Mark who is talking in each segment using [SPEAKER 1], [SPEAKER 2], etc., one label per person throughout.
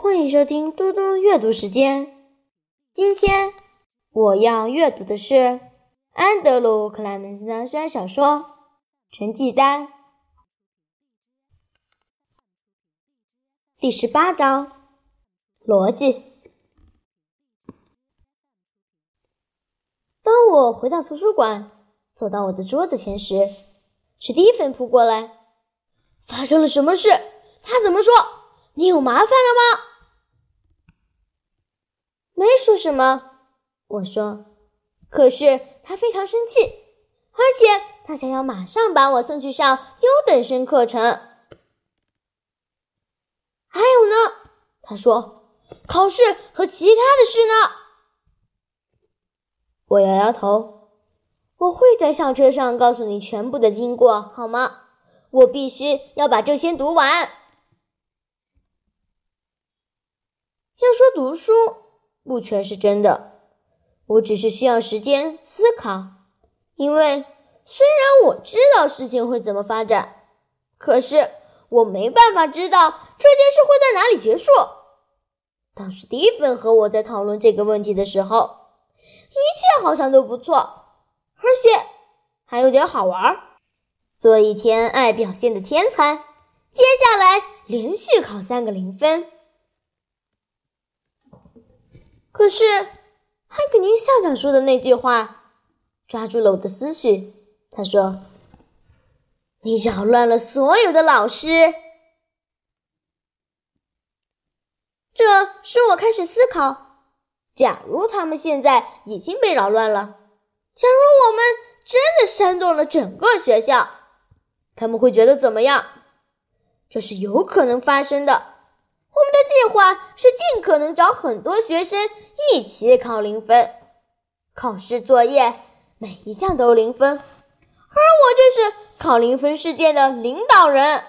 [SPEAKER 1] 欢迎收听嘟嘟阅读时间。今天我要阅读的是安德鲁·克莱门斯的小说《成绩单》第十八章：逻辑。当我回到图书馆，走到我的桌子前时，史蒂芬扑过来：“发生了什么事？他怎么说？你有麻烦了吗？”没说什么，我说。可是他非常生气，而且他想要马上把我送去上优等生课程。还有呢，他说，考试和其他的事呢。我摇摇头，我会在校车上告诉你全部的经过，好吗？我必须要把这些读完。要说读书。不全是真的，我只是需要时间思考。因为虽然我知道事情会怎么发展，可是我没办法知道这件事会在哪里结束。当时蒂芬和我在讨论这个问题的时候，一切好像都不错，而且还有点好玩。做一天爱表现的天才，接下来连续考三个零分。可是，汉克尼校长说的那句话抓住了我的思绪。他说：“你扰乱了所有的老师。”这使我开始思考：假如他们现在已经被扰乱了，假如我们真的煽动了整个学校，他们会觉得怎么样？这是有可能发生的。我们的计划是尽可能找很多学生一起考零分，考试作业每一项都零分，而我就是考零分事件的领导人。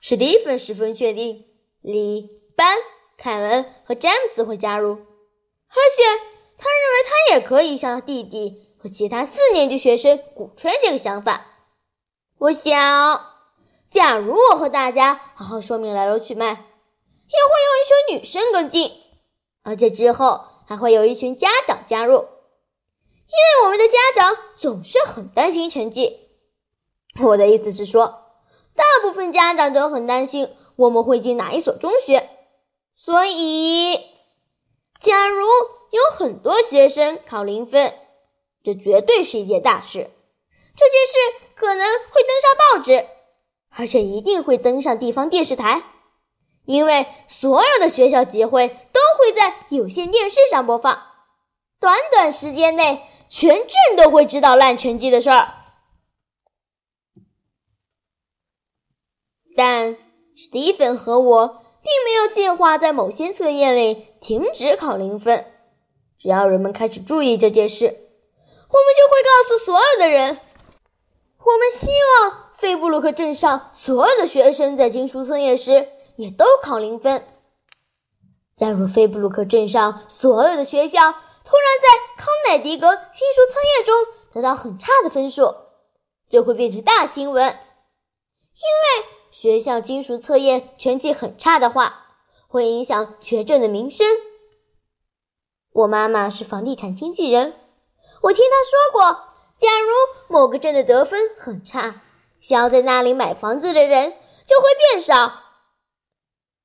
[SPEAKER 1] 史蒂芬十分确定，李、班、凯文和詹姆斯会加入，而且他认为他也可以向弟弟和其他四年级学生鼓吹这个想法。我想。假如我和大家好好说明来龙去脉，也会有一群女生跟进，而且之后还会有一群家长加入，因为我们的家长总是很担心成绩。我的意思是说，大部分家长都很担心我们会进哪一所中学，所以，假如有很多学生考零分，这绝对是一件大事。这件事可能会登上报纸。而且一定会登上地方电视台，因为所有的学校集会都会在有线电视上播放。短短时间内，全镇都会知道烂成绩的事儿。但史蒂芬和我并没有计划在某些测验里停止考零分。只要人们开始注意这件事，我们就会告诉所有的人，我们希望。菲布鲁克镇上所有的学生在金属测验时也都考零分。假如菲布鲁克镇上所有的学校突然在康乃狄格金属测验中得到很差的分数，这会变成大新闻。因为学校金属测验成绩很差的话，会影响全镇的名声。我妈妈是房地产经纪人，我听她说过，假如某个镇的得分很差。想要在那里买房子的人就会变少，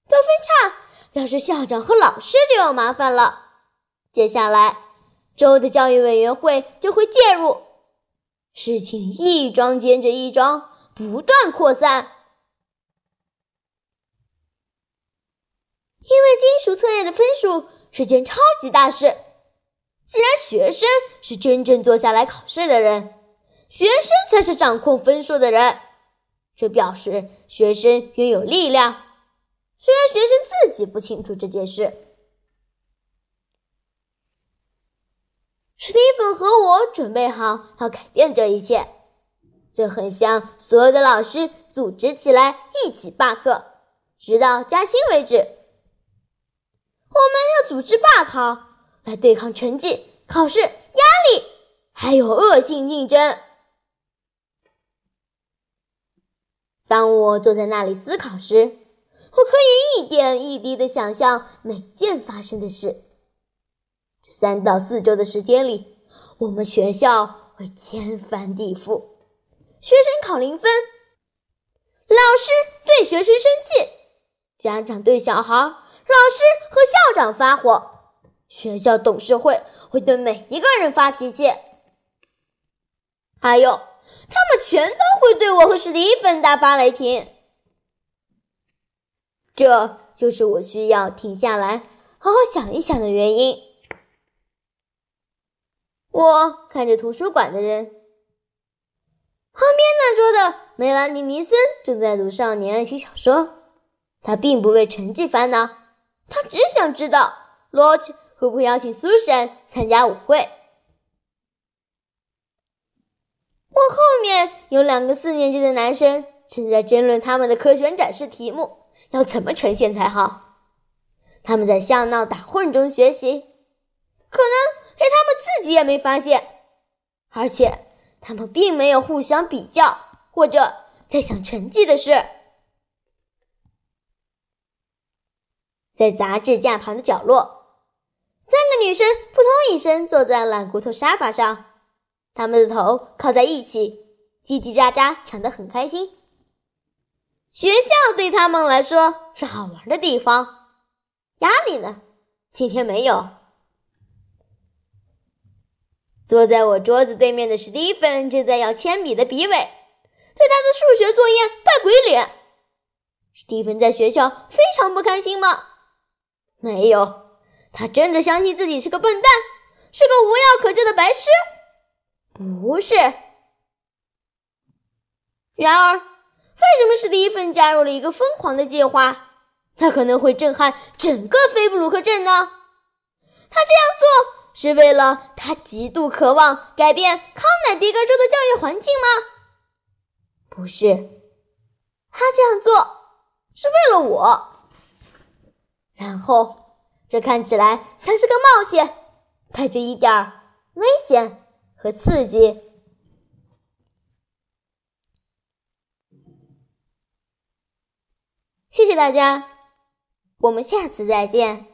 [SPEAKER 1] 得分差，要是校长和老师就有麻烦了。接下来，州的教育委员会就会介入，事情一桩接着一桩，不断扩散。因为金属测验的分数是件超级大事，既然学生是真正坐下来考试的人。学生才是掌控分数的人，这表示学生拥有力量。虽然学生自己不清楚这件事，史蒂芬和我准备好要改变这一切。这很像所有的老师组织起来一起罢课，直到加薪为止。我们要组织罢考来对抗成绩、考试压力，还有恶性竞争。当我坐在那里思考时，我可以一点一滴的想象每件发生的事。这三到四周的时间里，我们学校会天翻地覆，学生考零分，老师对学生生气，家长对小孩，老师和校长发火，学校董事会会对每一个人发脾气，还有，他们全都会对我和史蒂芬大发雷霆。这就是我需要停下来好好想一想的原因。我看着图书馆的人，旁边那桌的梅兰妮·尼森正在读少年爱情小说。他并不为成绩烦恼，他只想知道罗奇会不会邀请苏珊参加舞会。我后面有两个四年级的男生正在争论他们的科学展示题目。要怎么呈现才好？他们在笑闹打混中学习，可能连他们自己也没发现，而且他们并没有互相比较或者在想成绩的事。在杂志架旁的角落，三个女生扑通一声坐在懒骨头沙发上，她们的头靠在一起，叽叽喳喳抢得很开心。学校对他们来说是好玩的地方，压力呢？今天没有。坐在我桌子对面的史蒂芬正在要铅笔的笔尾，对他的数学作业扮鬼脸。史蒂芬在学校非常不开心吗？没有，他真的相信自己是个笨蛋，是个无药可救的白痴？不是。然而。为什么史蒂芬加入了一个疯狂的计划？他可能会震撼整个菲布鲁克镇呢？他这样做是为了他极度渴望改变康乃狄格州的教育环境吗？不是，他这样做是为了我。然后，这看起来像是个冒险，带着一点儿危险和刺激。谢谢大家，我们下次再见。